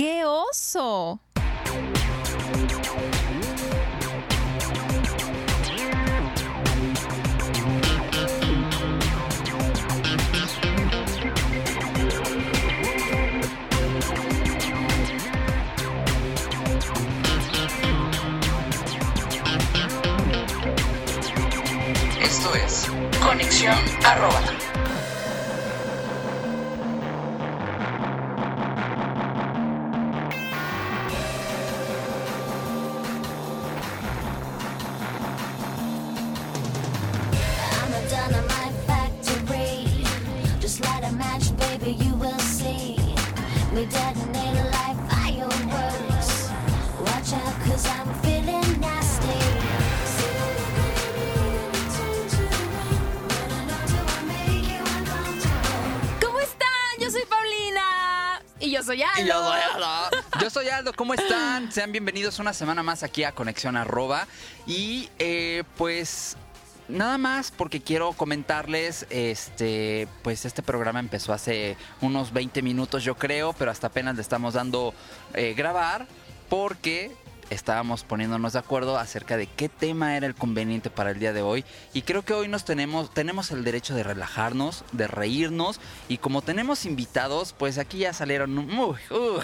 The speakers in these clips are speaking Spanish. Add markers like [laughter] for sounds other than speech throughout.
¡Qué oso! Esto es Conexión Arroba. ¿Cómo están? Sean bienvenidos una semana más aquí a Conexión Arroba. Y eh, pues nada más porque quiero comentarles, este, pues este programa empezó hace unos 20 minutos yo creo, pero hasta apenas le estamos dando eh, grabar porque estábamos poniéndonos de acuerdo acerca de qué tema era el conveniente para el día de hoy y creo que hoy nos tenemos tenemos el derecho de relajarnos, de reírnos y como tenemos invitados, pues aquí ya salieron uh,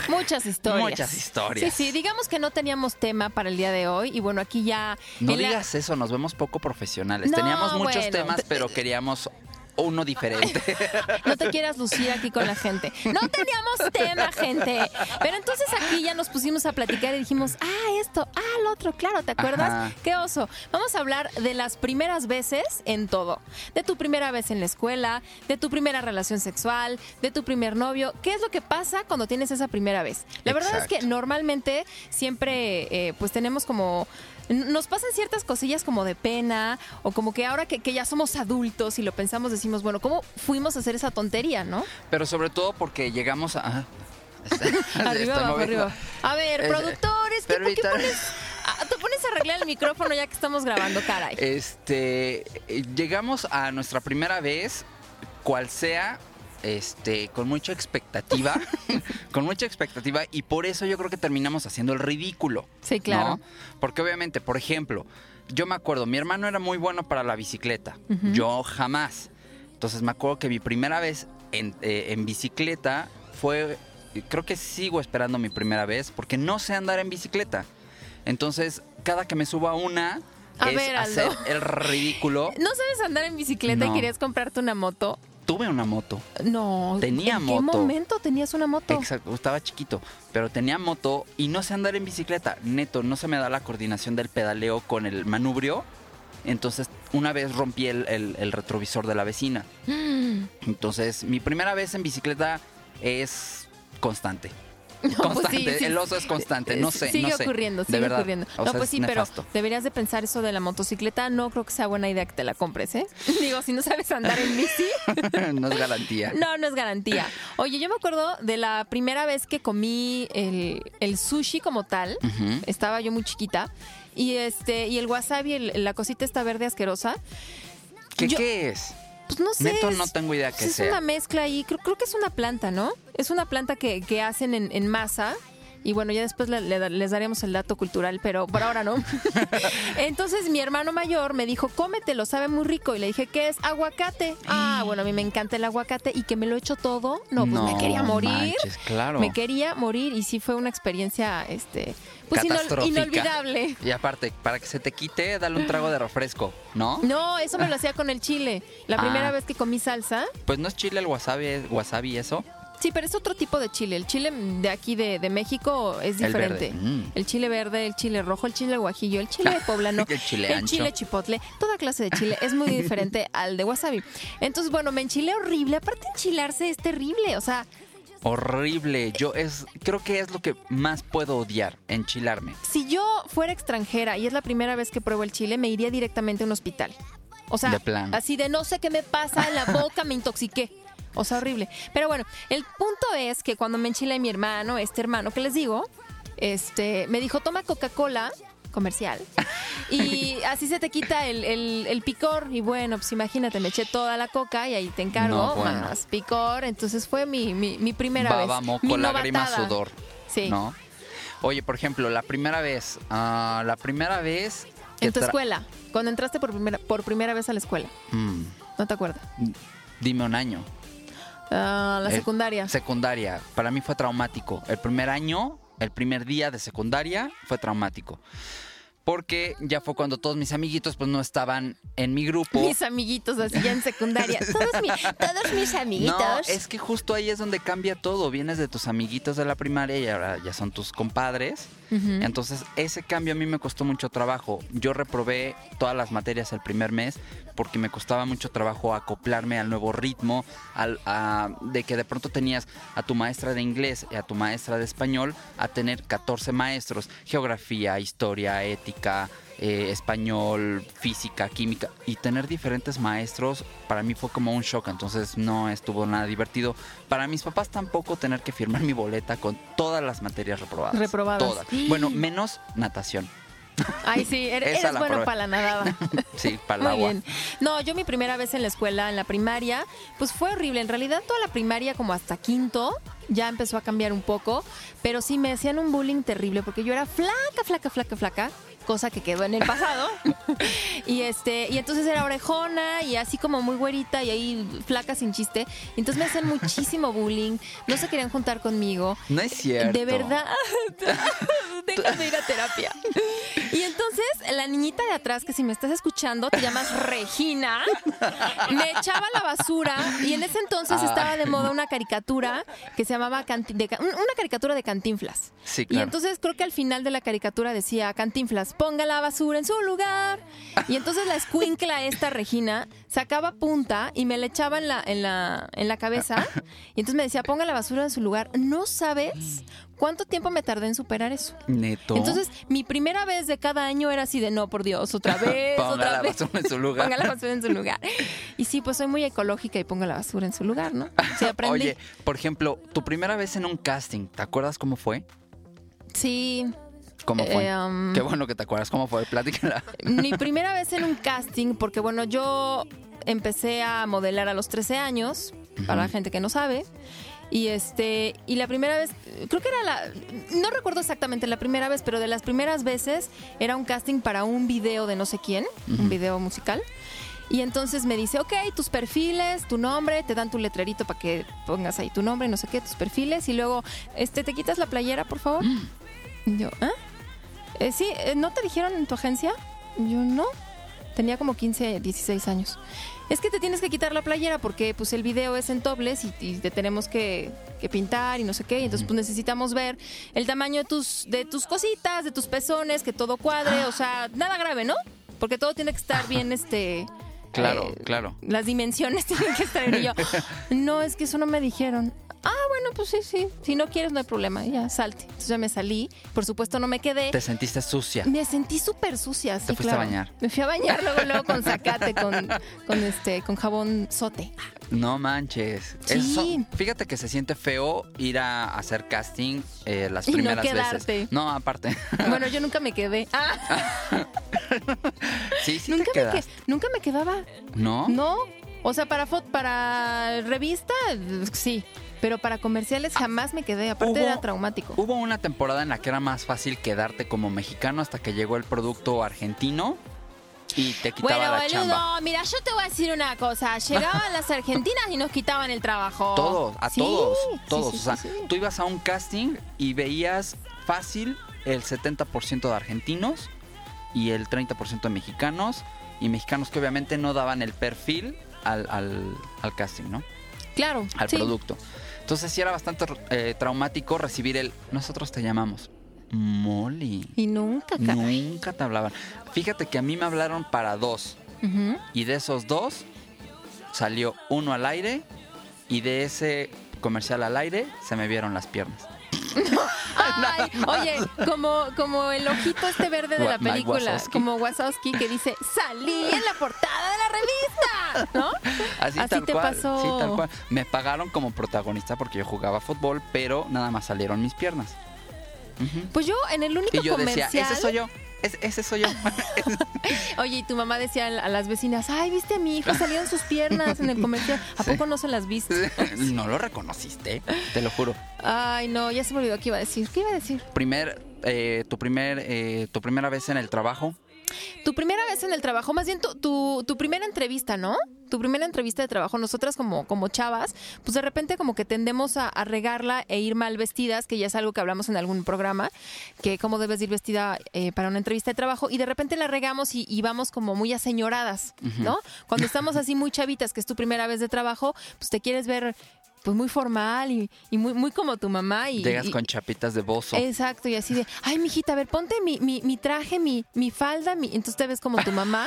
Muchas historias. Muchas historias. Sí, sí, digamos que no teníamos tema para el día de hoy y bueno, aquí ya... no la- digas eso, nos vemos poco profesionales. No, Teníamos muchos bueno, temas, te- pero queríamos uno diferente. [laughs] No te quieras lucir aquí con la gente. No teníamos tema, gente. Pero entonces aquí ya nos pusimos a platicar y dijimos, ah, esto, ah, lo otro, claro, ¿te acuerdas? Ajá. Qué oso. Vamos a hablar de las primeras veces en todo. De tu primera vez en la escuela, de tu primera relación sexual, de tu primer novio. ¿Qué es lo que pasa cuando tienes esa primera vez? La verdad es que normalmente siempre eh, pues tenemos como nos pasan ciertas cosillas como de pena o como que ahora que, que ya somos adultos y lo pensamos decimos bueno cómo fuimos a hacer esa tontería no pero sobre todo porque llegamos a... ah, [laughs] [laughs] arriba abajo arriba. A ver Es- productores ¿qué, qué pones ah, te pones a arreglar el micrófono ya que estamos grabando caray. Este, eh, llegamos a nuestra primera vez, cual sea, este, con mucha expectativa, [laughs] con mucha expectativa y por eso yo creo que terminamos haciendo el ridículo. Sí, claro. ¿no? Porque obviamente, por ejemplo, yo me acuerdo, mi hermano era muy bueno para la bicicleta, yo jamás. Entonces me acuerdo que mi primera vez en, eh, en bicicleta fue, creo que sigo esperando mi primera vez porque no sé andar en bicicleta. Entonces, cada que me subo a una, A es ver, hacer el ridículo. [laughs] no sabes andar en bicicleta y querías comprarte una moto Tuve una moto. no Tenía ¿en qué moto. momento tenías una moto Exacto, estaba chiquito, pero tenía moto y no sé andar en bicicleta. Neto, no se me da la coordinación del pedaleo con el manubrio. Entonces, una vez rompí el, el- el retrovisor de la vecina. [gasps] Entonces, mi primera vez en bicicleta es constante. No, pues constante, sí. el oso es constante, no sé, Sigue no sé. ocurriendo, De sigue verdad, ocurriendo. o no, pues es sí, pero deberías de pensar eso de la motocicleta. No creo que sea buena idea que te la compres, ¿eh? [laughs] Digo, si no sabes andar en bici, [laughs] no es garantía. no, no es garantía. Oye, yo me acuerdo de la primera vez que comí el, el sushi como tal. Estaba yo muy chiquita. Y este, y el wasabi, el- la cosita esta verde asquerosa. ¿Qué, yo- qué es? Pues no sé. Neto, es- no tengo idea pues qué es sea. una mezcla ahí, creo, creo que es una planta, ¿no? Es una planta que, que hacen en, en masa. Y bueno, ya después le- le- les daremos el dato cultural, pero por ahora no. [laughs] Entonces mi hermano mayor me dijo, cómetelo, sabe muy rico. Y le dije, ¿qué es? Aguacate. Ah, bueno, a mí me encanta el aguacate y que me lo echo todo. No, pues me quería morir. manches, claro. Me quería morir y sí fue una experiencia, este, pues inolvidable. Y aparte, para que se te quite, dale un trago de refresco, ¿no? No, eso me lo hacía con el chile. La Ah. primera vez que comí salsa, Pues no es chile el wasabi, es wasabi eso. Sí, pero es otro tipo de chile. El chile de aquí de, de México es diferente. Mm. El chile verde, el chile rojo, el chile guajillo, el chile [laughs] poblano, [laughs] El chile el ancho. chile chipotle, toda clase de chile es muy diferente [laughs] al de wasabi. Entonces, bueno, me enchilé horrible. Aparte, enchilarse es terrible. O sea, Horrible. Yo es, creo que es lo que más puedo odiar, enchilarme. si yo fuera extranjera y es la primera vez que pruebo el chile, me iría directamente a un hospital. O sea, De así de no sé qué me pasa en la boca, me intoxiqué. O sea, horrible. Pero bueno, el punto es que cuando me enchilé mi hermano, este hermano que les digo, este, me dijo, toma Coca-Cola comercial. Y [laughs] así se te quita el, el- el picor. Y bueno, pues imagínate, me eché toda la coca y ahí te encargo No, bueno. más picor. Entonces fue mi, mi, mi primera Baba, vez. moco, mi lágrima, sudor. Sí. ¿No? Oye, por ejemplo, la primera vez, ah, la primera vez En tu escuela, cuando entraste por primera, por primera vez a la escuela. Mm, ¿No te acuerdas? dime un año. Ah, la El- secundaria. Secundaria. Para mí fue traumático. El primer año, el primer día de secundaria fue traumático. Porque ya fue cuando todos mis amiguitos pues no estaban en mi grupo. Mis amiguitos así ya en secundaria. [laughs] Todos, mi- todos mis amiguitos. No, es que justo ahí es donde cambia todo. Vienes de tus amiguitos de la primaria y ahora ya son tus compadres. Entonces, ese cambio a mí me costó mucho trabajo. Yo reprobé todas las materias el primer mes porque me costaba mucho trabajo acoplarme al nuevo ritmo, al, a- de que de pronto tenías a tu maestra de inglés y a tu maestra de español a tener 14 maestros, geografía, historia, ética, eh, español, física, química, y tener diferentes maestros para mí fue como un shock, entonces no estuvo nada divertido. Para mis papás tampoco tener que firmar mi boleta con todas las materias reprobadas. Reprobadas. Todas. Bueno, menos natación. Ay, sí, eres, [laughs] Esa eres la bueno para la nadada. [laughs] Sí, para el Muy agua. bien. No, yo mi primera vez en la escuela, en la primaria, pues fue horrible. En realidad toda la primaria como hasta quinto ya empezó a cambiar un poco, pero sí me hacían un bullying terrible porque yo era flaca, flaca, flaca, flaca, cosa que quedó en el pasado. [laughs] y este, y entonces era orejona y así como muy güerita y ahí flaca sin chiste. Y entonces me hacían muchísimo bullying, no se querían juntar conmigo. No es cierto. De verdad. [laughs] Déjame ir a terapia. Y entonces, la niñita de atrás, que si me estás escuchando, te llamas Regina, me echaba la basura. Y en ese entonces Ay. estaba de moda una caricatura que se llamaba Canti- de una caricatura de Cantinflas. Sí, Y claro. entonces creo que al final de la caricatura decía Cantinflas, ponga la basura en su lugar. Y entonces la escuincla esta Regina sacaba punta y me la echaba en la, en la, en la cabeza. Y entonces me decía, ponga la basura en su lugar. No sabes cuánto tiempo me tardé en superar eso. Neto. Entonces, mi primera vez de cada año era así de no, por Dios, otra [laughs] vez, Ponga otra la vez. basura en su lugar. Ponga la basura en su lugar. Y sí, pues soy muy ecológica y pongo la basura en su lugar, ¿no? Sí, aprendí. Oye, por ejemplo, tu primera vez en un casting, ¿te acuerdas cómo fue? Sí, ¿Cómo fue? Eh, um, Qué bueno que te acuerdas cómo fue. Platícala. [laughs] mi primera [laughs] vez en un casting, porque bueno, yo empecé a modelar a los 13 años, para la gente que no sabe. Y este, y la primera vez, creo que era la, no recuerdo exactamente la primera vez, pero de las primeras veces era un casting para un video de no sé quién, un video musical. Y entonces me dice, ok, tus perfiles, tu nombre, te dan tu letrerito para que pongas ahí tu nombre, no sé qué, tus perfiles, y luego, este, ¿te quitas la playera, por favor? Y yo, ¿ah? Eh, sí, eh, ¿no te dijeron en tu agencia? Yo, no. Tenía como 15, 16 años. Es que te tienes que quitar la playera porque pues el video es en tobles y, y te tenemos que, que pintar y no sé qué. Y entonces pues necesitamos ver el tamaño de tus, de tus cositas, de tus pezones, que todo cuadre. O sea, nada grave, ¿no? Porque todo tiene que estar bien, este... Claro, eh, claro. Las dimensiones [laughs] tienen que estar. Y yo, [laughs] no, es que eso no me dijeron. Ah, bueno, pues sí, sí. Si no quieres, no hay problema. Ya, salte. Entonces ya me salí. Por supuesto, no me quedé. Te sentiste sucia. Me sentí súper sucia, sí, Te fuiste claro. a bañar. Me fui a bañar luego, luego con zacate, con, con este, con jabón sote. No manches. Sí. Eso- fíjate que se siente feo ir a hacer casting eh, las Y no primeras quedarte. veces. No, aparte. Bueno, yo nunca me quedé. Ah, [laughs] sí, sí nunca, te me nunca me quedaba. ¿No? No. O sea, para para revista, sí. Pero para comerciales jamás me quedé. Aparte Hubo- era traumático. Hubo una temporada en la que era más fácil quedarte como mexicano hasta que llegó el producto argentino y te quitaba Bueno, la boludo, chamba. mira, yo te voy a decir una cosa. Llegaban las argentinas y nos quitaban el trabajo. Todos, a Sí, todos, todos. sí, o sea, tú ibas a un casting y veías fácil el 70% de argentinos y el 30% de mexicanos y mexicanos que obviamente no daban el perfil al, al- al casting, ¿no? Claro. Al producto. Entonces sí era bastante eh, traumático recibir el nosotros te llamamos Molly. Y nunca, caray. Nunca te hablaban. Fíjate que a mí me hablaron para dos y de esos dos salió uno al aire y de ese comercial al aire se me vieron las piernas. Ay, oye, como, como el ojito este verde de la película, Wazowski. como Wazowski que dice, salí en la portada de la revista, ¿no? Así, Así tal te cual. pasó. Sí, tal cual. Me pagaron como protagonista porque yo jugaba fútbol, pero nada más salieron mis piernas. Pues yo en el único Y yo comercial... decía, ese soy yo. Ese, ese soy yo. [laughs] Oye, y tu mamá decía a las vecinas, ay, viste a mi hijo, salieron sus piernas en el comercial. ¿A Sí. poco no se las viste? no lo reconociste, te lo juro. Ay, no, ya se me olvidó qué iba a decir. ¿Qué iba a decir? Primer, eh, tu primer, eh, tu primera vez en el trabajo. Tu primera vez en el trabajo, más bien tu, tu, tu primera entrevista, ¿no? Tu primera entrevista de trabajo. Nosotras como, como chavas, pues de repente como que tendemos a, a regarla e ir mal vestidas, que ya es algo que hablamos en algún programa, que cómo debes ir vestida eh, para una entrevista de trabajo, y de repente la regamos y, y vamos como muy aseñoradas, ¿no? Cuando estamos así muy chavitas, que es tu primera vez de trabajo, pues te quieres ver pues muy formal y, y muy, muy como tu mamá. Y, Llegas y- con chapitas de bozo. Exacto, y así de, ay, mijita, a ver, ponte mi, mi, mi traje, mi, mi falda, mi... entonces te ves como tu mamá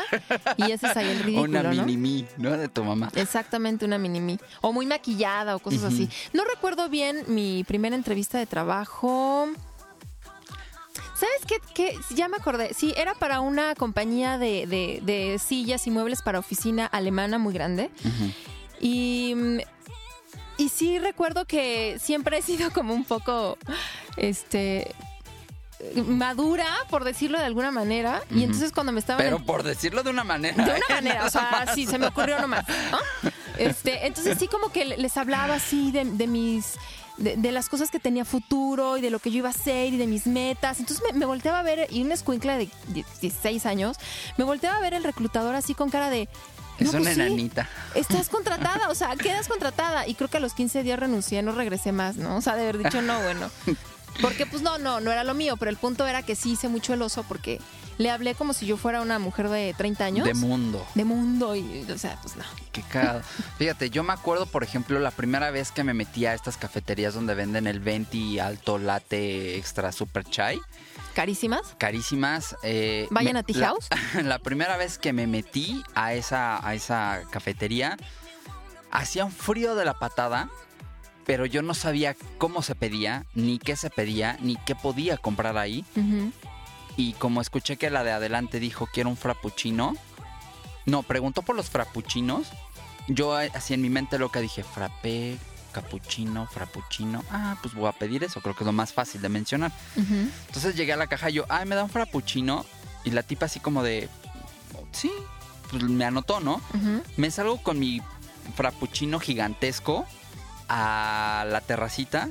y haces ahí el ridículo, Una ¿no? mini mí, ¿no? De tu mamá. Exactamente, una mini mí. O muy maquillada o cosas así. No recuerdo bien mi primera entrevista de trabajo. ¿Sabes qué, qué? Ya me acordé. Sí, era para una compañía de, de- de sillas y muebles para oficina alemana muy grande. Y, mm, y sí recuerdo que siempre he sido como un poco, este, madura, por decirlo de alguna manera. Y entonces cuando me estaban... Pero por decirlo de una manera. De ¿eh? una [laughs] manera, o sea, sí, se me ocurrió nomás. ¿no? Este, entonces sí como que les hablaba así de, de mis... De, de las cosas que tenía futuro y de lo que yo iba a hacer y de mis metas. Entonces me, me volteaba a ver, y una escuincla de 16 años, me volteaba a ver el reclutador así con cara de... Es "No, una pues sí, enanita. Estás [laughs] contratada, o sea, quedas contratada. Y creo que a los 15 días renuncié, no regresé más, ¿no? O sea, de haber dicho no, bueno. Porque pues no, no, no era lo mío, pero el punto era que sí hice mucho el oso porque le hablé como si yo fuera una mujer de 30 años. De mundo. de mundo y, o sea, pues no. Qué cagado. Fíjate, yo me acuerdo, por ejemplo, la primera vez que me metí a estas cafeterías donde venden el venti alto latte extra super chai, Carísimas. carísimas. eh, Vayan me- a Tea la- House. [laughs] La, primera vez que me metí a esa, a esa cafetería, hacía un frío de la patada, pero yo no sabía cómo se pedía, ni qué se pedía, ni qué podía comprar ahí. Y como escuché que la de adelante dijo quiero un frappuccino, no, preguntó por los frappuccinos. Yo eh, así en mi mente loca dije frappé, cappuccino, frappuccino. Ah, pues voy a pedir eso, creo que es lo más fácil de mencionar. Entonces llegué a la caja y yo, ay, me da un frappuccino. Y la tipa así como de, sí, pues me anotó, ¿no? Me salgo con mi frappuccino gigantesco a la terracita.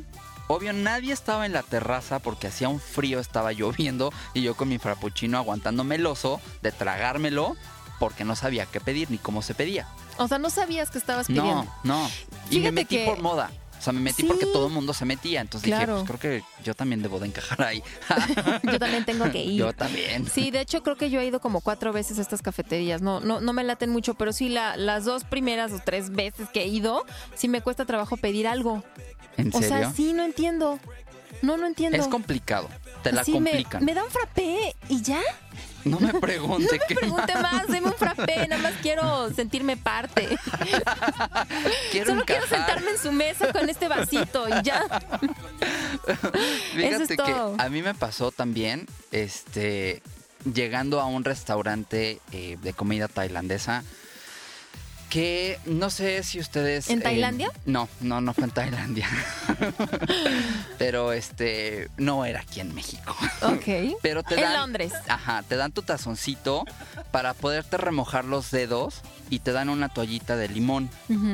Obvio, nadie estaba en la terraza porque hacía un frío, estaba lloviendo y yo con mi frappuccino aguantándome el oso de tragármelo porque no sabía qué pedir ni cómo se pedía. O sea, no sabías que estabas pidiendo. No, no. Y me metí que- por moda. O sea, me metí Sí. porque todo el mundo se metía. Entonces Claro. dije, pues creo que yo también debo de encajar ahí. [laughs] Yo también tengo que ir. yo también. Sí, de hecho creo que yo he ido como cuatro veces a estas cafeterías. No, no, no me laten mucho, pero sí la- las dos primeras o tres veces que he ido, sí me cuesta trabajo pedir algo. ¿En O serio? sea, sí, no entiendo. No, no entiendo. es complicado. Te la me- complican. Me, da un frappé y ya. No me pregunte [laughs] qué Pregunte más, deme un frappé, nada más quiero sentirme parte. [laughs] quiero Solo quiero sentarme en su mesa con este vasito y ya. Fíjate Eso es que todo. a mí me pasó también, este, llegando a un restaurante eh, de comida tailandesa, que no sé si ustedes... ¿En eh, Tailandia? no, no, no fue en Tailandia. [laughs] Pero este, no era aquí en México. Ok. [laughs] Pero te En dan, Londres. Ajá, te dan tu tazoncito para poderte remojar los dedos y te dan una toallita de limón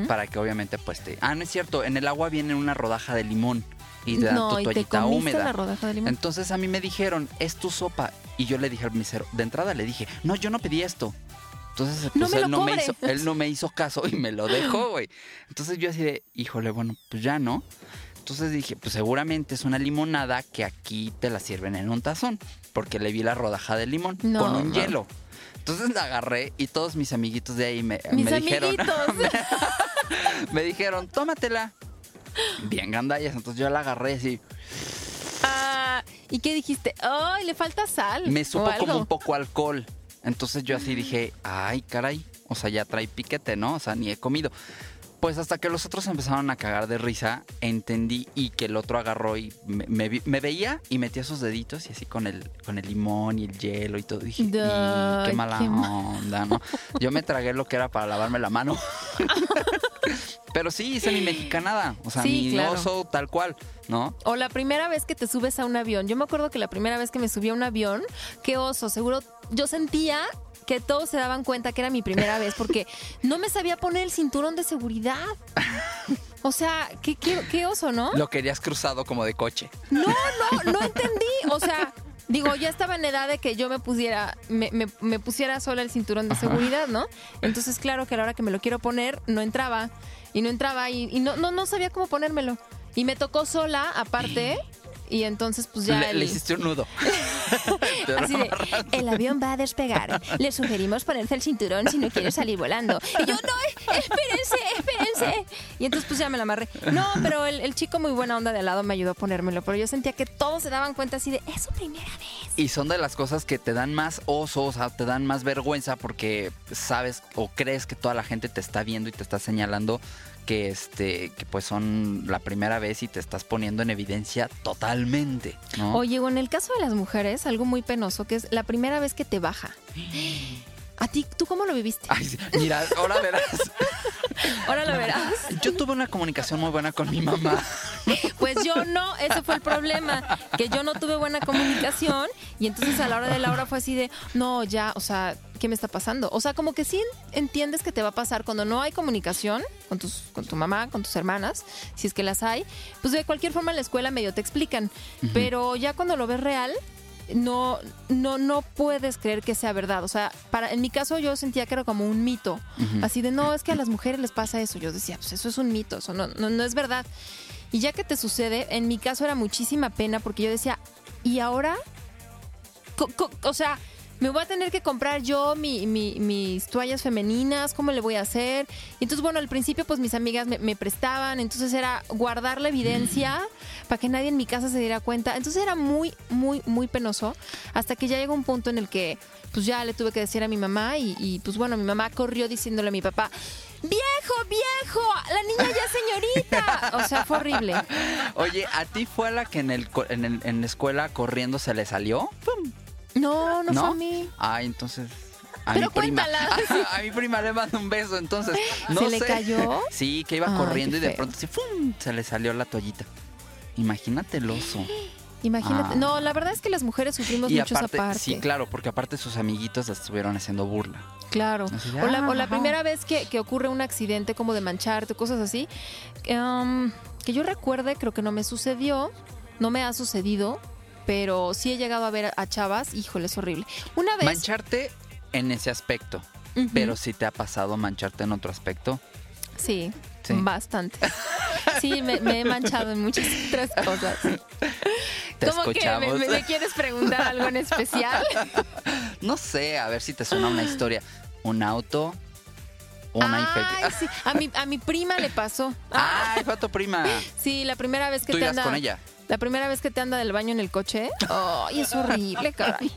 para que obviamente pues te... Ah, no es cierto, en el agua viene una rodaja de limón y te dan no, tu y te toallita comiste húmeda. la rodaja de limón. Entonces a mí me dijeron, es tu sopa. Y yo le dije al mesero, de entrada le dije, no, yo no pedí esto. Entonces No me él, lo no me hizo, él no me hizo caso y me lo dejó, güey. Entonces yo así de, híjole, bueno, pues ya no. Entonces dije, pues seguramente es una limonada que aquí te la sirven en un tazón. Porque le vi la rodaja de limón No, con un no. hielo. Entonces la agarré y todos mis amiguitos de ahí me, Mis [laughs] me dijeron, amiguitos. me dijeron, tómatela. Bien gandallas. Entonces yo la agarré así. Ah, ¿Y qué dijiste? ¡Ay, le falta sal! me supo como un poco alcohol. Entonces yo así dije, ay, caray. O sea, ya trae piquete, ¿no? O sea, ni he comido. Pues hasta que los otros empezaron a cagar de risa, entendí y que el otro agarró y me, me veía y metía sus deditos y así con el, con el limón y el hielo y todo. Dije, "Y, Ay, qué mala qué onda, ¿no? Yo me tragué lo que era para lavarme la mano. [laughs] Pero sí, hice mi mexicanada. O sea, Sí, mi claro. oso tal cual, ¿no? O la primera vez que te subes a un avión. Yo me acuerdo que la primera vez que me subí a un avión, qué oso, seguro yo sentía que todos se daban cuenta que era mi primera vez porque [laughs] no me sabía poner el cinturón de seguridad. O sea, qué, qué, qué oso, ¿no? Lo querías cruzado como de coche. No, no, no [laughs] entendí. O sea, digo, ya estaba en edad de que yo me pusiera, me, me- me pusiera sola el cinturón de seguridad, ¿no? Entonces, claro que a la hora que me lo quiero poner, no entraba. Y no entraba y, y no, no, no sabía cómo ponérmelo. Y me tocó sola, aparte. Y entonces, pues ya. le, el- le hiciste un nudo. [laughs] Así de, el avión va a despegar. Le sugerimos ponerse el cinturón si no quiere salir volando. Y yo, no, espérense, espérense. Y entonces pues ya me la amarré. No, pero el, el chico muy buena onda de al lado me ayudó a ponérmelo. Pero yo sentía que todos se daban cuenta así de, es su primera vez. Y son de las cosas que te dan más oso, o sea, te dan más vergüenza porque sabes o crees que toda la gente te está viendo y te está señalando que este que pues son la primera vez y te estás poniendo en evidencia totalmente, ¿no? Oye, o en el caso de las mujeres, algo muy penoso, que es la primera vez que te baja. [gasps] [gasps] ¿A ti, tú cómo lo viviste? Ay, mira, ahora verás. [laughs] Ahora lo verás. Yo tuve una comunicación muy buena con mi mamá. [laughs] Pues yo no, ese fue el problema, que yo no tuve buena comunicación y entonces a la hora de la hora fue así de, no, ya, o sea, ¿qué me está pasando? O sea, como que sí entiendes que te va a pasar cuando no hay comunicación con, tus, con tu mamá, con tus hermanas, si es que las hay, pues de cualquier forma en la escuela medio te explican, pero ya cuando lo ves real... No, no, no puedes creer que sea verdad. O sea, para, en mi caso yo sentía que era como un mito. Así de, no, es que a las mujeres les pasa eso. Yo decía, pues eso es un mito, eso no, no, no es verdad. Y ya que te sucede, en mi caso era muchísima pena porque yo decía, ¿y ahora? Co- co- o sea, me voy a tener que comprar yo mi- mi- mis toallas femeninas, ¿cómo le voy a hacer? Y entonces, bueno, al principio pues mis amigas me, me prestaban, entonces era guardar la evidencia para que nadie en mi casa se diera cuenta. Entonces era muy, muy, muy penoso, hasta que ya llegó un punto en el que pues ya le tuve que decir a mi mamá y, y, pues bueno, mi mamá corrió diciéndole a mi papá, viejo, viejo, la niña ya señorita. O sea, fue horrible. [laughs] Oye, ¿a ti fue la que en, el, en, el- en la escuela corriendo se le salió? No, no, fue a mí. Ay, entonces. A Pero mi prima. cuéntala. [laughs] A, mi prima le mando un beso, entonces. No ¿Se le cayó? Sí, que iba Ay, corriendo y de feo. pronto así, ¡fum! se le salió la toallita. Imagínate el oso. Imagínate. Ah. No, la verdad es que las mujeres sufrimos y mucho aparte, esa parte. sí, claro, porque aparte sus amiguitos estuvieron haciendo burla. Claro. Así O la, ah, o la primera vez que, que ocurre un accidente como de mancharte, cosas así. um, que yo recuerde, creo que no me sucedió. No me ha sucedido. Pero sí he llegado a ver a chavas. Híjole, es horrible. Una vez. Mancharte en ese aspecto. Pero si te ha pasado mancharte en otro aspecto. Sí, Sí. bastante. [laughs] Sí, me, me he manchado en muchas otras cosas. Te ¿Cómo que me, escuchamos. me- me quieres preguntar algo en especial? [laughs] No sé, a ver si te suena una historia. Un auto, una Ay, sí. A mi, a mi prima le pasó. ¡Ay, fue a tu prima! Sí, la primera vez que ¿Tú te ibas con ella? La primera vez que te anda del baño en el coche. Ay, es horrible, caray.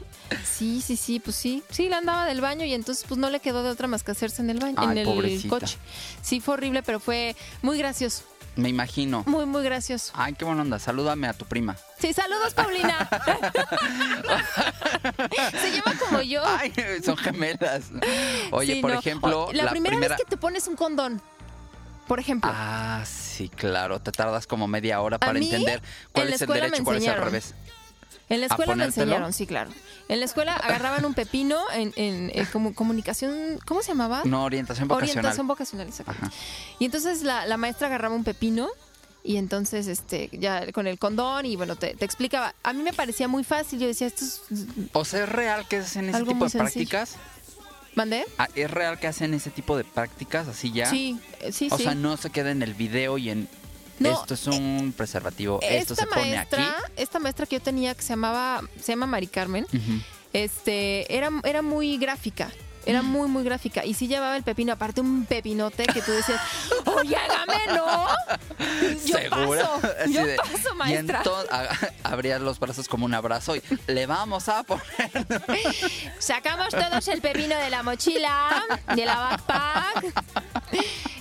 Sí, sí, sí, pues sí. Sí, la andaba del baño y entonces pues no le quedó de otra más que hacerse en el baño, en el pobrecita. coche. Sí, fue horrible, pero fue muy gracioso. Me imagino. Muy, muy gracioso. Ay, qué buena onda. Salúdame a tu prima. Sí, saludos, Paulina. [laughs] Se llama como yo. Ay, son gemelas. Oye, Sí, por no. ejemplo, la, primera, vez que te pones un condón, por ejemplo. Ah, sí, claro. Te tardas como media hora para mí, entender cuál en la es el derecho y cuál es el revés. En la ¿A escuela me enseñaron, sí, claro. En la escuela agarraban un pepino en, en, eh, como comunicación, ¿cómo se llamaba? No, orientación vocacional. Orientación vocacional, exacto. Y entonces la, la maestra agarraba un pepino y entonces este ya con el condón y bueno, te, te explicaba. A mí me parecía muy fácil, yo decía, esto es... O sea, ¿es real que hacen ese Algo tipo de sencillo. prácticas? ¿Mandé? Ah, ¿Es real que hacen ese tipo de prácticas así ya? Sí, eh, sí, O sí. sea, no se queda en el video y en... No, esto es un preservativo, esto se pone maestra, aquí. esta maestra que yo tenía que se llamaba, se llama Mari Carmen, este, era, era muy gráfica. Era muy, muy gráfica. Y sí llevaba el pepino, aparte un pepinote que tú decías, [laughs] oye, hágame, ¿no? Yo ¿Segura? paso, Así yo de- paso, Y maestra. entonces a- [laughs] abrías los brazos como un abrazo y le vamos a poner. Sacamos todos el pepino de la mochila, de la backpack.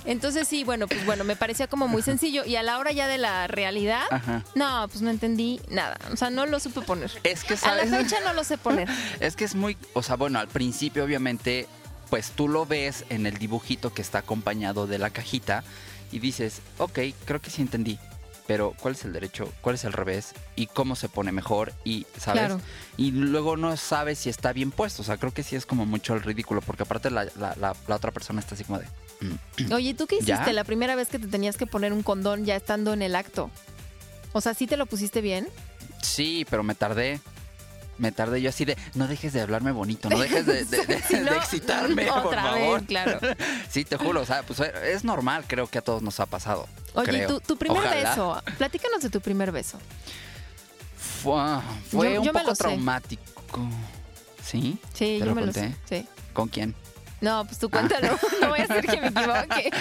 Entonces sí, bueno, pues bueno, me parecía como muy sencillo. Y a la hora ya de la realidad, Ajá. no, pues no entendí nada. O sea, no lo supe poner. Es que A la sabes. fecha no lo sé poner. [laughs] Es que es muy, o sea, bueno, al principio obviamente, pues tú lo ves en el dibujito que está acompañado de la cajita y dices, ok, creo que sí entendí. Pero ¿cuál es el derecho? ¿Cuál es el revés? ¿Y cómo se pone mejor? Y, ¿sabes? Claro. Y luego no sabes si está bien puesto. O sea, creo que sí es como mucho el ridículo. Porque aparte la, la- la- la otra persona está así como de... [clears throat] Oye, ¿tú qué ¿Ya? hiciste la primera vez que te tenías que poner un condón ya estando en el acto? O sea, ¿sí te lo pusiste bien? Sí, pero me tardé. Me tardé yo así de, no dejes de hablarme bonito, no dejes de, [laughs] de- de- Si de no, excitarme, [laughs] por favor. vez, claro. [laughs] Sí, te juro, o sea, pues es normal, creo que a todos nos ha pasado. Oye, tu, tu primer Ojalá. beso, platícanos de tu primer beso. Fue, fue Yo- un yo poco lo sé. traumático. ¿Sí? Sí, ¿Te yo lo me conté? lo sé. Sí. ¿Con quién? No, pues tú cuéntalo. [laughs] No voy a hacer que me equivoque.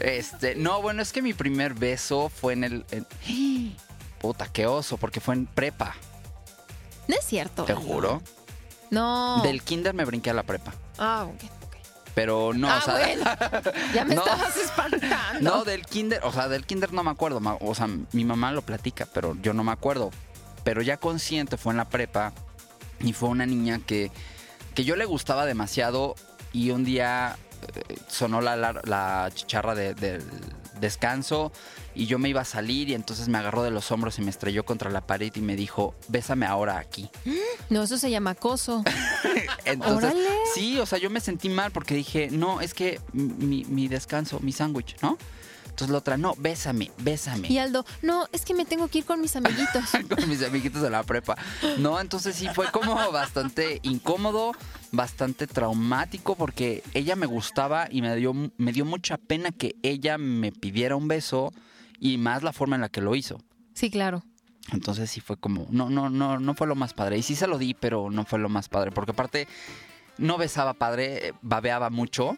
Este, no, bueno, es que mi primer beso fue en el. en- Puta, qué oso, porque fue en prepa, No es cierto. te juro. No. Del kinder me brinqué a la prepa. Ah, ok. ok. Pero no, ah, o sea. bueno. Ya me [laughs] No. estabas espantando. No, del kinder, o sea, del kinder no me acuerdo. O sea, mi mamá lo platica, pero yo no me acuerdo. Pero ya consciente fue en la prepa y fue una niña que, que yo le gustaba demasiado y un día eh, sonó la, la, la chicharra de- del descanso y yo me iba a salir y entonces me agarró de los hombros y me estrelló contra la pared y me dijo, bésame ahora aquí. [gasps] No, eso se llama acoso. [laughs] Entonces, Órale. sí, o sea, yo me sentí mal porque dije, no, es que mi, mi descanso, mi sándwich, ¿no? Entonces la otra, no, bésame, bésame. Y Aldo, no, es que me tengo que ir con mis amiguitos. [laughs] con mis amiguitos de la prepa. No, entonces sí fue como bastante incómodo, bastante traumático porque ella me gustaba y me dio, me dio mucha pena que ella me pidiera un beso y más la forma en la que lo hizo. Sí, claro. Entonces sí fue como, no, no, no, no fue lo más padre. Y sí se lo di, pero no fue lo más padre. Porque aparte no besaba padre, babeaba mucho.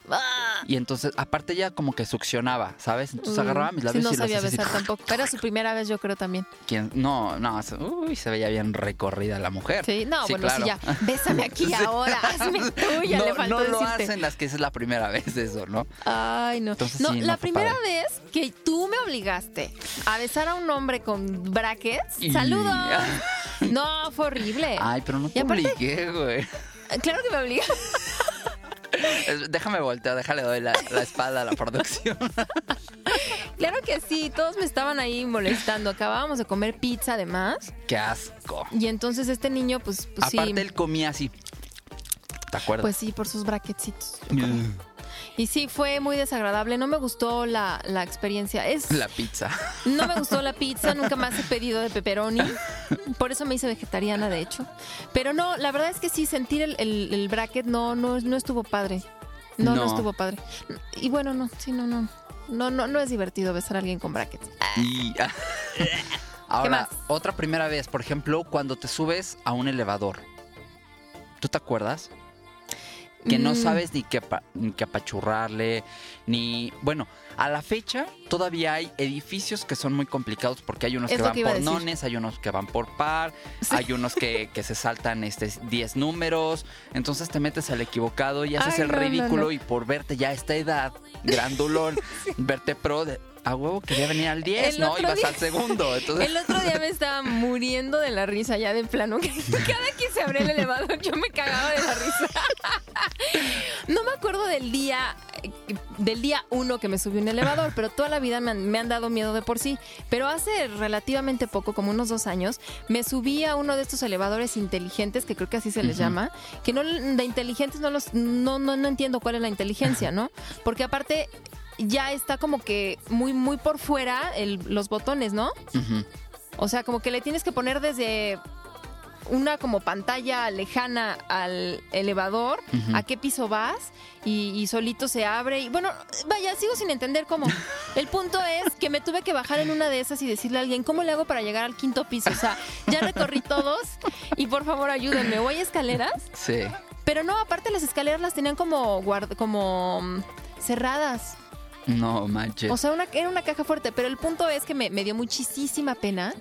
Y entonces, aparte ella como que succionaba, ¿sabes? Entonces agarraba mis Mm, Sí, labios no y los sabía hacía así. besar [laughs] tampoco. Era su primera vez, yo creo también. ¿Quién? No, no, uy, se veía bien recorrida la mujer. Sí, no, bueno, sí, ya. Bésame aquí [laughs] ahora, hazme [laughs] tuya, no, le faltó no lo decirte. hacen las que es la primera vez eso, ¿no? Ay, no. Entonces, no, sí, la primera padre. vez que tú me obligaste a besar a un hombre con brackets, Y- ¡saludos! No, fue horrible. Ay, pero no te aparte- obligué, güey. Claro que me obligaste. Déjame voltear, déjale doy la, la espalda a la producción. Claro que sí, todos me estaban ahí molestando. Acabábamos de comer pizza además. Qué asco. Y entonces este niño, pues, pues sí. Aparte él comía así. ¿Te acuerdas? Pues sí, por sus bracketcitos. Y sí, fue muy desagradable. No me gustó la, la experiencia. Es, La pizza. [laughs] No me gustó la pizza, nunca más he pedido de pepperoni. Por eso me hice vegetariana, de hecho. Pero no, la verdad es que sí, sentir el, el- el bracket no, no, no estuvo padre. No, no, No. estuvo padre. Y bueno, no, sí, no, no. No, no, no es divertido besar a alguien con brackets. Y [laughs] ahora, más? otra primera vez, por ejemplo, cuando te subes a un elevador. ¿Tú te acuerdas? Que no Mm. sabes ni qué, ni qué apachurrarle, ni... Bueno, a la fecha todavía hay edificios que son muy complicados porque hay unos Es que van que por nones, hay unos que van por par, hay unos que, que se saltan este 10 números, entonces te metes al equivocado y haces Ay, el no, ridículo no. y por verte ya a esta edad, grandulón, [laughs] verte pro, de, a huevo quería venir al 10, El ¿no? Ibas día- al segundo, entonces... El otro día me estaba muriendo de la risa ya de plano. Cada que se abría el elevador yo me cagaba de la risa. No me acuerdo del día del día uno que me subí un elevador, pero toda la vida me han, me han dado miedo de por sí. Pero hace relativamente poco, como unos dos años, me subí a uno de estos elevadores inteligentes, que creo que así se les llama, que no de inteligentes no los no, no, no entiendo cuál es la inteligencia, ¿no? Porque aparte ya está como que muy muy por fuera el- los botones, ¿no? O sea, como que le tienes que poner desde una como pantalla lejana al elevador, a qué piso vas y, y solito se abre. Y bueno, vaya, sigo sin entender cómo. El punto es que me tuve que bajar en una de esas y decirle a alguien, ¿cómo le hago para llegar al quinto piso? O sea, ya recorrí todos y por favor ayúdenme. ¿O hay escaleras? Sí. Pero no, aparte las escaleras las tenían como, guard- como mm, cerradas. No manches. O sea, una, era una caja fuerte. Pero el punto es que me, me dio muchísima pena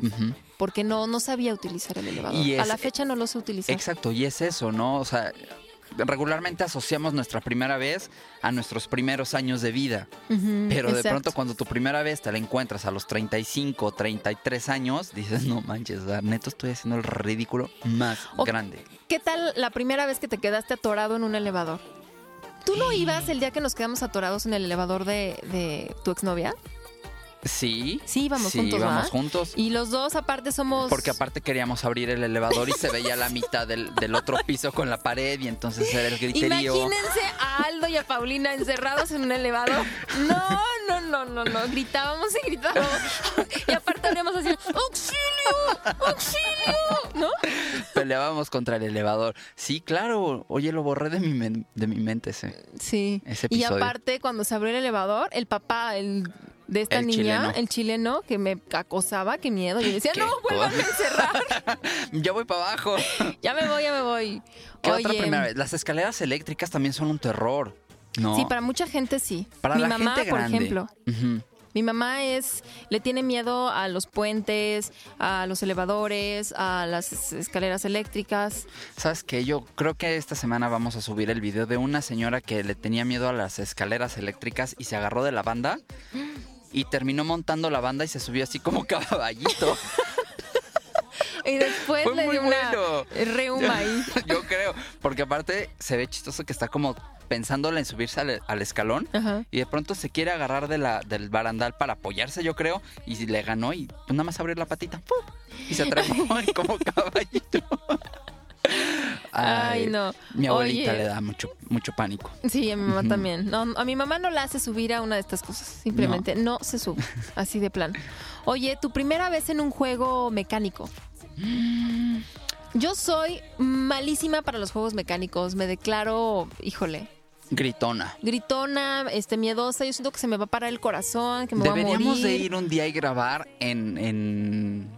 porque no, no sabía utilizar el elevador. Y A la fecha no lo sé utilizar. Exacto, y es eso, ¿no? O sea, regularmente asociamos nuestra primera vez a nuestros primeros años de vida. Pero de exacto. pronto cuando tu primera vez te la encuentras a los 35, 33 años, dices, no manches, neto estoy haciendo el ridículo más O- grande. ¿Qué tal la primera vez que te quedaste atorado en un elevador? ¿Tú no ibas el día que nos quedamos atorados en el elevador de, de tu exnovia? Sí. Sí, íbamos sí, juntos, íbamos ¿verdad? juntos. Y los dos aparte somos... Porque aparte queríamos abrir el elevador y se veía la mitad del, del otro piso con la pared y entonces era el griterío. Imagínense a Aldo y a Paulina encerrados en un elevador. No, no, no, no, no. Gritábamos y gritábamos. Y aparte haríamos así, ¡auxilio! ¡auxilio! ¿No? Peleábamos contra el elevador. Sí, claro. Oye, lo borré de mi, men- de mi mente ese. Sí. Ese y aparte, cuando se abrió el elevador, el papá, el de esta El niña, chileno. el chileno, que me acosaba, qué miedo. Yo decía, [laughs] no, vuélvanme a encerrar. [laughs] Ya voy para abajo. [laughs] Ya me voy, ya me voy. ¿Qué otra Oye, primera vez? Las escaleras eléctricas también son un terror. No. Sí, para mucha gente sí. Para Mi la mamá, gente por ejemplo. Mi mamá es, le tiene miedo a los puentes, a los elevadores, a las es- escaleras eléctricas. ¿Sabes qué? Yo creo que esta semana vamos a subir el video de una señora que le tenía miedo a las escaleras eléctricas y se agarró de la banda [gasps] y terminó montando la banda y se subió así como [laughs] caballito. Y después Fue le dio una bueno. reuma ahí. [laughs] Yo creo, porque aparte se ve chistoso que está como pensándole en subirse al, al escalón Ajá. y de pronto se quiere agarrar de la, del barandal para apoyarse, yo creo, y le ganó y pues nada más abrir la patita ¡pum! y se trepó y [laughs] como caballito. [laughs] Ay, no. Mi abuelita Oye. le da mucho, mucho pánico. Sí, a mi mamá también. No, a mi mamá no la hace subir a una de estas cosas. Simplemente no, se sube. Así de plan. Oye, tu primera vez en un juego mecánico. Yo soy malísima para los juegos mecánicos. Me declaro, híjole, Gritona. gritona, este, miedosa. Yo siento que se me va a parar el corazón, que me voy a Deberíamos morir. de ir un día y grabar en, en,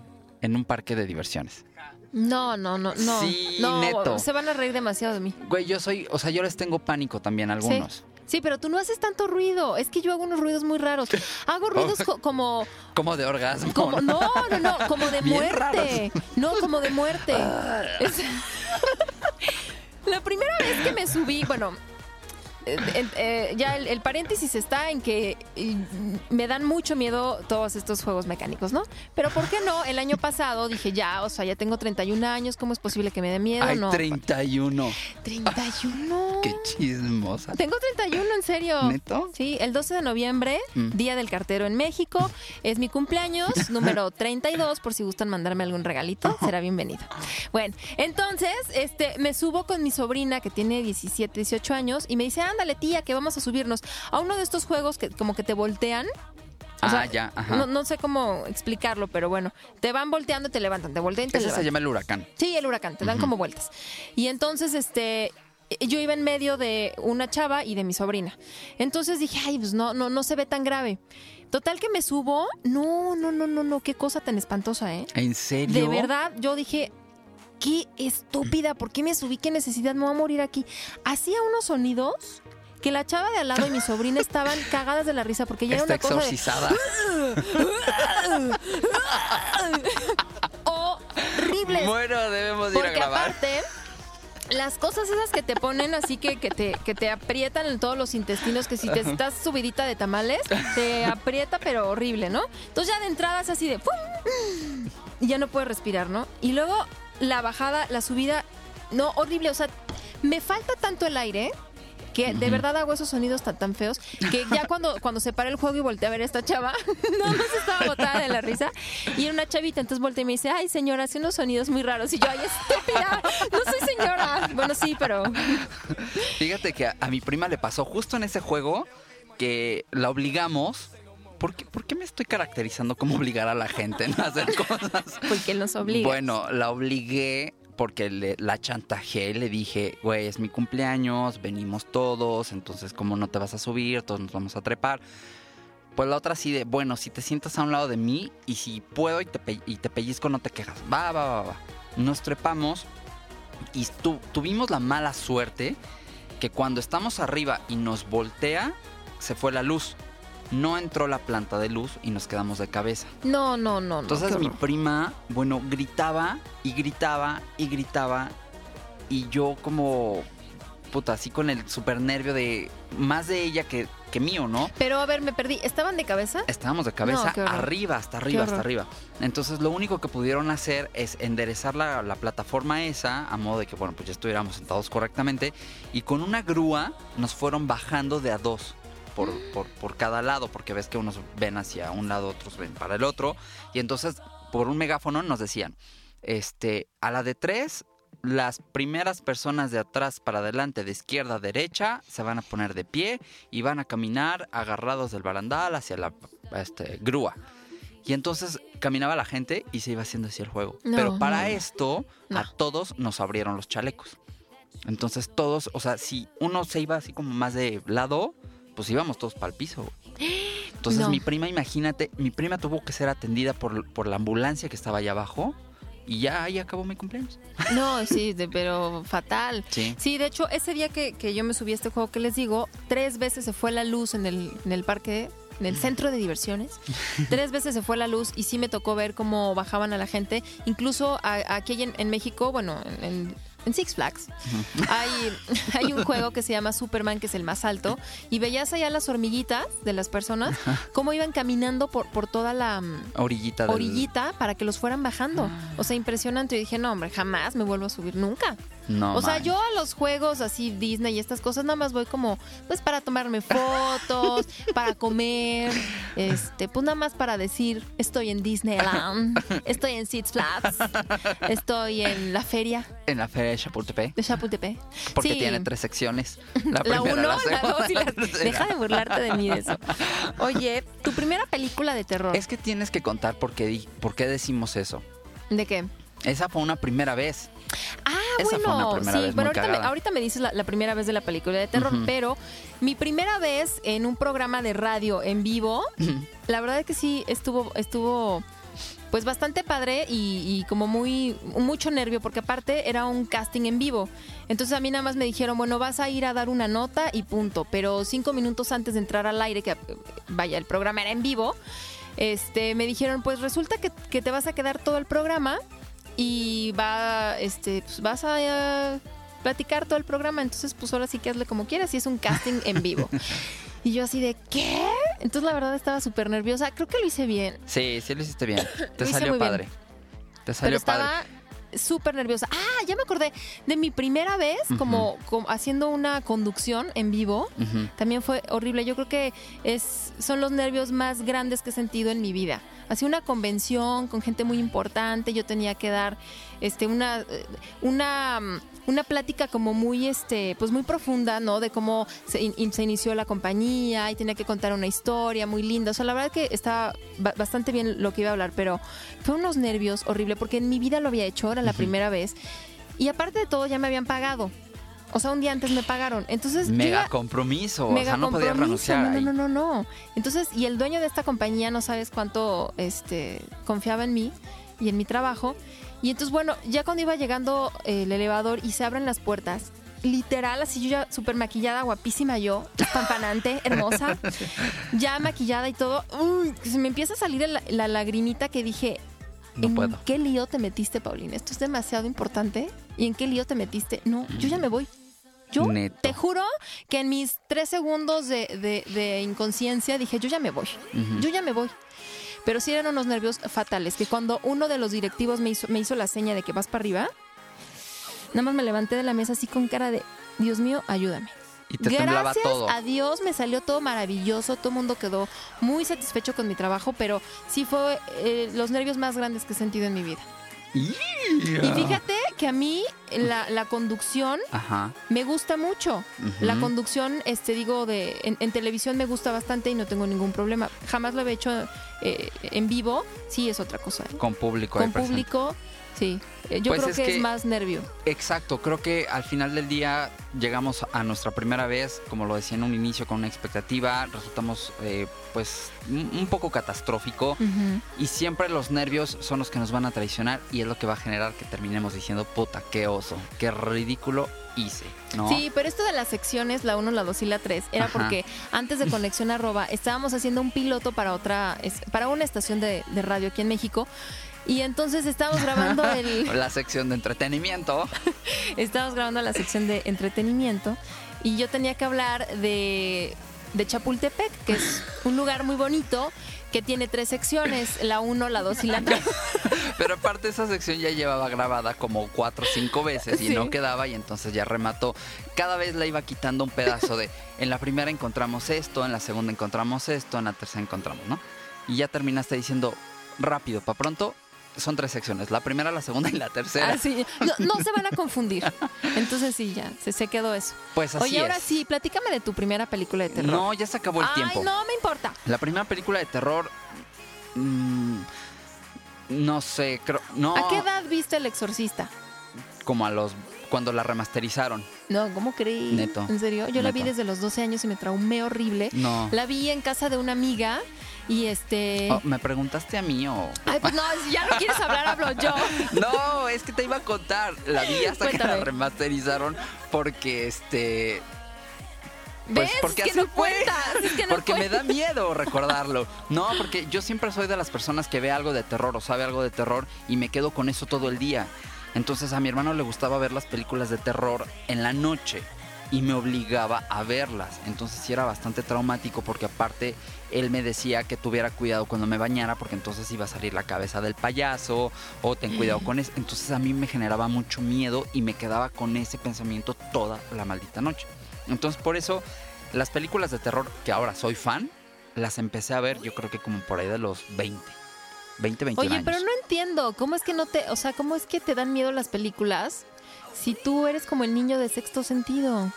en un parque de diversiones. No, no, no, no. Sí, no, neto. se van a reír demasiado de mí. Güey, yo soy, o sea, yo les tengo pánico también a algunos. Sí. Sí, pero tú no haces tanto ruido. Es que yo hago unos ruidos muy raros. [laughs] Hago ruidos co- como Como de orgasmo. Como, no, no, no, como de [laughs] Bien muerte. No, como de muerte. [laughs] Es- La primera vez que me subí, bueno, eh, ya el, el paréntesis está en que me dan mucho miedo todos estos juegos mecánicos, ¿no? Pero ¿por qué no? El año pasado dije, ya, o sea, ya tengo 31 años, ¿cómo es posible que me dé miedo? Hay no. 31. 31. [laughs] Qué chismosa. Tengo 31, en serio. ¿Neto? Sí, el 12 de noviembre, Mm. Día del Cartero en México. Es mi cumpleaños, [laughs] número 32, por si gustan mandarme algún regalito, será bienvenido. Bueno, entonces, este, me subo con mi sobrina que tiene 17, 18 años y me dice, ándale tía, que vamos a subirnos a uno de esestos juegos que como que te voltean. O Ah, sea, ya, ajá. No, no sé cómo explicarlo, pero bueno, te van volteando y te levantan, te voltean y te Ese se llama el huracán. Sí, el huracán, te dan como vueltas. Y entonces, este, yo iba en medio de una chava y de mi sobrina. Entonces dije, ay, pues no, no, no se ve tan grave. Total que me subo, no, no, no, no, no, qué cosa tan espantosa, ¿eh? ¿En serio? De verdad, yo dije, qué estúpida, ¿por qué me subí? ¿Qué necesidad? Me voy a morir aquí. Hacía unos sonidos que la chava de al lado y mi sobrina estaban cagadas de la risa porque ya era Está una cosa de, exorcizada. horrible. bueno, debemos ir a Porque grabar. aparte, las cosas esas que te ponen así que, que, te, que te aprietan en todos los intestinos, que si te estás subidita de tamales, te [laughs] aprieta pero horrible, ¿no? Entonces ya de entrada es así de... ¡pum! Y ya no puedes respirar, ¿no? Y luego la bajada, la subida, no, horrible. O sea, me falta tanto el aire que de verdad hago esos sonidos tan, tan feos que ya [laughs] cuando, cuando se para el juego y volteé a ver a esta chava, [laughs] no más estaba botada de la risa. Y era una chavita, entonces volteé y me dice, ay señora, hace unos sonidos muy raros. Y yo, ay, estúpida, no soy señora. Bueno, sí, pero [laughs] Fíjate que a, a mi prima le pasó justo en ese juego que la obligamos. ¿Por qué, por qué me estoy caracterizando como obligar a la gente ¿no? a hacer cosas? porque nos obliga. Bueno, la obligué porque le- la chantajeé, le dije, güey, es mi cumpleaños, venimos todos, entonces como no te vas a subir, todos nos vamos a trepar. Pues la otra así de, bueno, si te sientas a un lado de mí y si puedo y te, pellizco, no te quejas. Va, va, va, va. Nos trepamos y tu- tuvimos la mala suerte que cuando estamos arriba y nos voltea, se fue la luz. No entró la planta de luz y nos quedamos de cabeza. No, no, no, no. Entonces mi prima, bueno, gritaba y gritaba y gritaba y yo como, puta, así con el super nervio de más de ella que, que mío, ¿no? Pero a ver, me perdí. ¿Estaban de cabeza? Estábamos de cabeza No, arriba, hasta arriba, hasta arriba. Entonces lo único que pudieron hacer es enderezar la, la plataforma esa, a modo de que, bueno, pues ya estuviéramos sentados correctamente, y con una grúa nos fueron bajando de a dos. Por, por, por cada lado, porque ves que unos ven hacia un lado, otros ven para el otro. Y entonces, por un megáfono nos decían, este, a la de tres, las primeras personas de atrás para adelante, de izquierda a derecha, se van a poner de pie y van a caminar agarrados del barandal hacia la este, grúa. Y entonces caminaba la gente y se iba haciendo así el juego. No, Pero para no. esto, a todos nos abrieron los chalecos. Entonces todos, o sea, si uno se iba así como más de lado, pues íbamos todos para el piso. Entonces No. mi prima, imagínate, mi prima tuvo que ser atendida por, por la ambulancia que estaba allá abajo y ya ahí acabó mi cumpleaños. No, sí, de- pero fatal. Sí. Sí, de hecho, ese día que, que yo me subí a este juego que les digo, tres veces se fue la luz en el, en el parque, en el centro de diversiones. [laughs] tres veces se fue la luz y sí me tocó ver cómo bajaban a la gente. Incluso a- aquí en, en México, bueno, en, en- Six Flags, hay, [laughs] hay un juego que se llama Superman, que es el más alto, y veías allá las hormiguitas de las personas, cómo iban caminando por, por toda la... mm, Orillita del- orillita para que los fueran bajando. O sea, impresionante. Y dije, no, hombre, jamás me vuelvo a subir nunca. No, o sea, man. yo a los juegos así, Disney y estas cosas, nada más voy como, pues para tomarme fotos, [laughs] para comer, este, pues nada más para decir, estoy en Disneyland, [laughs] estoy en Six Flags, estoy en la feria En la feria de Chapultepec. de Chapultepec. Porque Sí. tiene tres secciones. [laughs] La, La primera, uno, la la dos y la... la. Deja de burlarte de mí de eso. Oye, tu primera película de terror. Es que tienes que contar por qué, di- por qué decimos eso. ¿De qué? Esa fue una primera vez. Ah, Esa bueno, primera sí, vez bueno, ahorita me, ahorita me dices la, la primera vez de la película de terror, pero mi primera vez en un programa de radio en vivo, la verdad es que sí estuvo, estuvo pues bastante padre y, y como muy mucho nervio porque aparte era un casting en vivo. Entonces a mí nada más me dijeron, bueno, vas a ir a dar una nota y punto. Pero cinco minutos antes de entrar al aire, que vaya, el programa era en vivo, este, me dijeron, pues resulta que, que te vas a quedar todo el programa y va, este, pues vas a eh, platicar todo el programa. Entonces, pues ahora sí que hazle como quieras y es un casting en vivo. [laughs] Y yo así de, ¿qué? Entonces la verdad estaba súper nerviosa. Creo que lo hice bien. Sí, sí lo hiciste bien. Te salió bien. padre. Te Pero salió estaba padre. Súper nerviosa. Ah, ya me acordé de mi primera vez como, como haciendo una conducción en vivo. También fue horrible. Yo creo que es, son los nervios más grandes que he sentido en mi vida. Hacía una convención con gente muy importante. Yo tenía que dar este, una, eh, una, mm, una plática como muy, este, pues muy profunda, ¿no? De cómo se, in- se inició la compañía y tenía que contar una historia muy linda. O sea, la verdad que estaba ba- bastante bien lo que iba a hablar, pero fue unos nervios horrible porque en mi vida lo había hecho, era la primera vez. Y aparte de todo, ya me habían pagado. O sea, un día antes me pagaron. Entonces, Mega compromiso. Mega o sea, no compromiso, renunciar. No, no, no, no. Entonces, y el dueño de esta compañía no sabes cuánto este, confiaba en mí y en mi trabajo. Y entonces, bueno, ya cuando iba llegando eh, el elevador y se abren las puertas, literal, así yo ya súper maquillada, guapísima yo, espampanante, [laughs] hermosa, ya maquillada y todo, uy, se me empieza a salir la, la lagrimita que dije, No ¿en puedo. qué lío te metiste, Paulina? Esto es demasiado importante. ¿Y en qué lío te metiste? No, yo ya me voy. Yo Neto. te juro que en mis tres segundos de, de- de inconsciencia dije, yo ya me voy, yo ya me voy. Pero sí eran unos nervios fatales, que cuando uno de los directivos me hizo, me hizo la seña de que vas para arriba, nada más me levanté de la mesa así con cara de, Dios mío, ayúdame. Y te temblaba Gracias todo. a Dios me salió todo maravilloso, todo el mundo quedó muy satisfecho con mi trabajo, pero sí fue eh, los nervios más grandes que he sentido en mi vida. Y fíjate que a mí la, la conducción Ajá. me gusta mucho. La conducción, este digo, de en, en televisión me gusta bastante y no tengo ningún problema. Jamás lo había hecho eh, en vivo, sí es otra cosa. ¿eh? Con público. Con presente. Sí. Eh, Yo Pues creo es que, que- es más nervio. Exacto, creo que al final del día llegamos a nuestra primera vez, como lo decía en un inicio, con una expectativa, resultamos eh, pues un poco catastrófico y siempre los nervios son los que nos van a traicionar y es lo que va a generar que terminemos diciendo, puta, qué oso, qué ridículo hice, ¿no? Sí, pero esto de las secciones, la 1, la 2 y la 3, era Ajá. porque antes de Conexión Arroba estábamos haciendo un piloto para otra, para una estación de, de radio aquí en México. Y entonces estábamos grabando el, [laughs] La sección de entretenimiento. [laughs] estábamos grabando la sección de entretenimiento y yo tenía que hablar de de Chapultepec, que es un lugar muy bonito que tiene tres secciones, la 1, la 2 y la 3. [laughs] Pero aparte esa sección ya llevaba grabada como cuatro o cinco veces y Sí. no quedaba y entonces ya remató. Cada vez le iba quitando un pedazo de, en la primera encontramos esto, en la segunda encontramos esto, en la tercera encontramos, ¿no? Y ya terminaste diciendo, rápido, para pronto, son tres secciones, la primera, la segunda y la tercera. Así, no, no se van a [laughs] confundir. Entonces sí, ya, se, se quedó eso. Pues así Oye, ahora sí, platícame de tu primera película de terror. No, ya se acabó el Ay, tiempo. no me importa. La primera película de terror, mm, no sé, creo, no, ¿A qué edad viste El Exorcista? como a los, cuando la remasterizaron. No, ¿cómo creí? Neto. ¿En serio? Yo la vi desde los 12 años y me traumé horrible. No. La vi en casa de una amiga y este... Oh, ¿Me preguntaste a mí o...? Ay, pues no, [laughs] si ya no quieres hablar, hablo yo. [laughs] No, es que te iba a contar. La vi hasta que la Cuéntame. remasterizaron porque este. Pues ¿Ves? porque que así no fue. cuentas, es que no porque me da miedo [laughs] recordarlo. No, porque yo siempre soy de las personas que ve algo de terror o sabe algo de terror y me quedo con eso todo el día. Entonces a mi hermano le gustaba ver las películas de terror en la noche y me obligaba a verlas. Entonces sí era bastante traumático porque aparte él me decía que tuviera cuidado cuando me bañara porque entonces iba a salir la cabeza del payaso o ten cuidado con eso. Entonces a mí me generaba mucho miedo y me quedaba con ese pensamiento toda la maldita noche. Entonces por eso las películas de terror que ahora soy fan, las empecé a ver yo creo que como por ahí de los 20. 20, 21 Oye, años. pero no entiendo, ¿cómo es que no te, o sea, cómo es que te dan miedo las películas si tú eres como el niño de sexto sentido?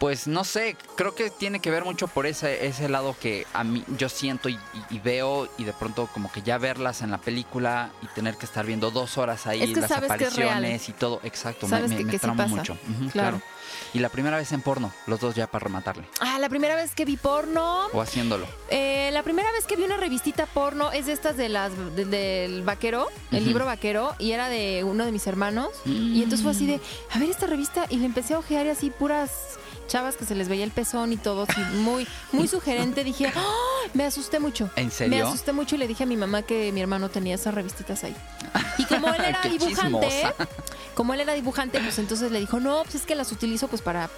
Pues no sé, creo que tiene que ver mucho por ese, ese lado que a mí yo siento y, y- y veo y de pronto como que ya verlas en la película y tener que estar viendo dos horas ahí Es que las apariciones y todo, exacto, me, Sabes me, que- me que sí trauma pasa. mucho. Claro. claro. Y la primera vez en porno, los dos ya para rematarle, Ah, la primera vez que vi porno, o haciéndolo. eh, la primera vez que vi una revistita porno es de estas de las de- del vaquero, el libro vaquero, y era de uno de mis hermanos. Y entonces fue así de, a ver esta revista, y le empecé a ojear y así puras chavas que se les veía el pezón y todo, así, muy, muy sugerente. Dije, ¡Ah! me asusté mucho. ¿En Me serio? asusté mucho y le dije a mi mamá que mi hermano tenía esas revistitas ahí. Y como él [laughs] era dibujante, chismosa. como él era dibujante, pues entonces le dijo, no, pues es que las utilizo pues para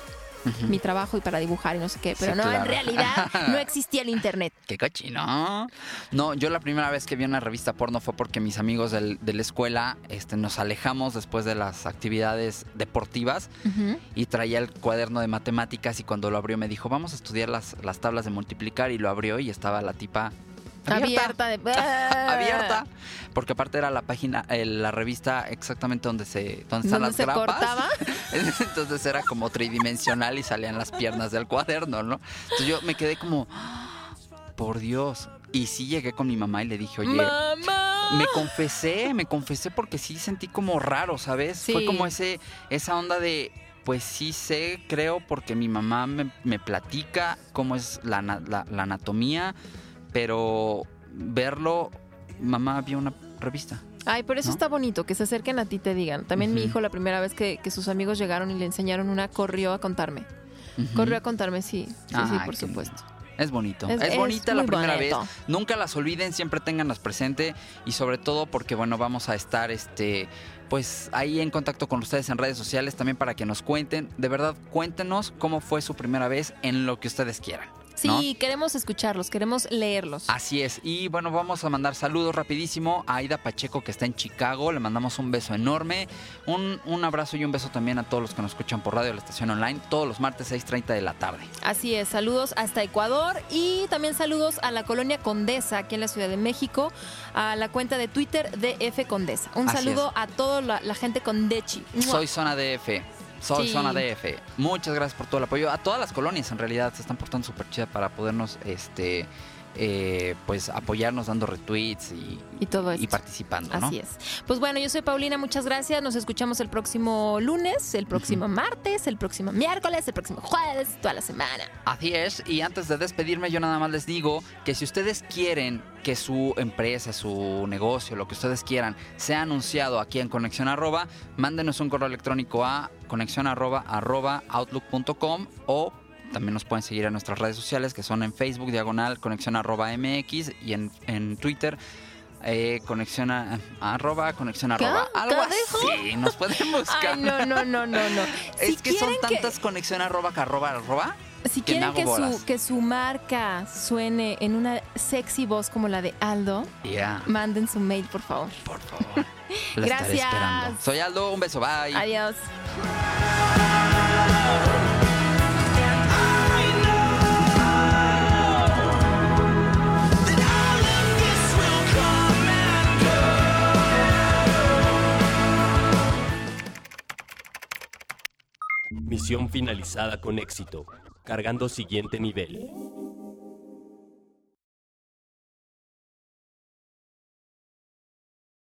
mi trabajo y para dibujar y no sé qué. Pero Sí, no, en realidad [laughs] no existía el internet. Qué cochino. No, yo la primera vez que vi una revista porno fue porque mis amigos del- de la escuela este, nos alejamos después de las actividades deportivas y traía el cuaderno de matemáticas y cuando lo abrió me dijo, vamos a estudiar las, las tablas de multiplicar y lo abrió y estaba la tipa abierta. Abierta de... [laughs] abierta. Porque aparte era la página, eh, la revista exactamente donde se donde están ¿Dónde las se grapas. cortaba? [laughs] Entonces era como tridimensional y salían las piernas del cuaderno, ¿no? Entonces yo me quedé como, "Ah, por Dios. Y sí llegué con mi mamá y le dije, oye, ¡Mamá! me confesé, me confesé porque sí sentí como raro, ¿sabes? Sí. Fue como ese, esa onda de, pues sí sé, creo, porque mi mamá me, me platica cómo es la- la anatomía, pero verlo, mamá vio una revista. Ay, por eso ¿no? está bonito, que se acerquen a ti y te digan. También mi hijo, la primera vez que, que sus amigos llegaron y le enseñaron una, corrió a contarme. Corrió a contarme, sí. Sí, sí, por supuesto. Es bonito. Es- Es, es bonita la primera bonito. vez. Nunca las olviden, siempre ténganlas presente y sobre todo porque bueno, vamos a estar este pues ahí en contacto con ustedes en redes sociales también para que nos cuenten, de verdad, cuéntenos cómo fue su primera vez en lo que ustedes quieran. Sí, queremos escucharlos, queremos leerlos. Así es. Y bueno, vamos a mandar saludos rapidísimo a Aida Pacheco que está en Chicago. Le mandamos un beso enorme. Un, un abrazo y un beso también a todos los que nos escuchan por radio de la estación online todos los martes 6.30 de la tarde. Así es, saludos hasta Ecuador y también saludos a la colonia Condesa aquí en la Ciudad de México, a la cuenta de Twitter de F Condesa. Un Así saludo a toda la, la gente con Dechi. Soy Zona DF. Soy Sí. Zona DF. Muchas gracias por todo el apoyo. A todas las colonias en realidad se están portando súper chida para podernos este eh, pues apoyarnos dando retweets y, Y todo y participando, ¿no? Así es. Pues bueno, yo soy Paulina, muchas gracias. Nos escuchamos el próximo lunes, el próximo martes, el próximo miércoles, el próximo jueves, toda la semana. Así es, y antes de despedirme yo nada más les digo que si ustedes quieren que su empresa, su negocio, lo que ustedes quieran, sea anunciado aquí en Conexión Arroba, mándenos un correo electrónico a conexión arroba, arroba outlook.com o también nos pueden seguir en nuestras redes sociales que son en Facebook, diagonal, conexión arroba MX y en, en Twitter. Eh, conexión a- arroba, conexión arroba. Algo así, nos pueden [laughs] buscar. Ay, no, no, no, no, no. Es Si que son que- tantas conexión arroba, que arroba, arroba, Si Que quieren que su, que su marca suene en una sexy voz como la de Aldo, manden su mail, por favor. por favor. [laughs] La estaré Gracias. esperando. Soy Aldo, un beso, bye. Adiós. Misión finalizada con éxito. Cargando siguiente nivel.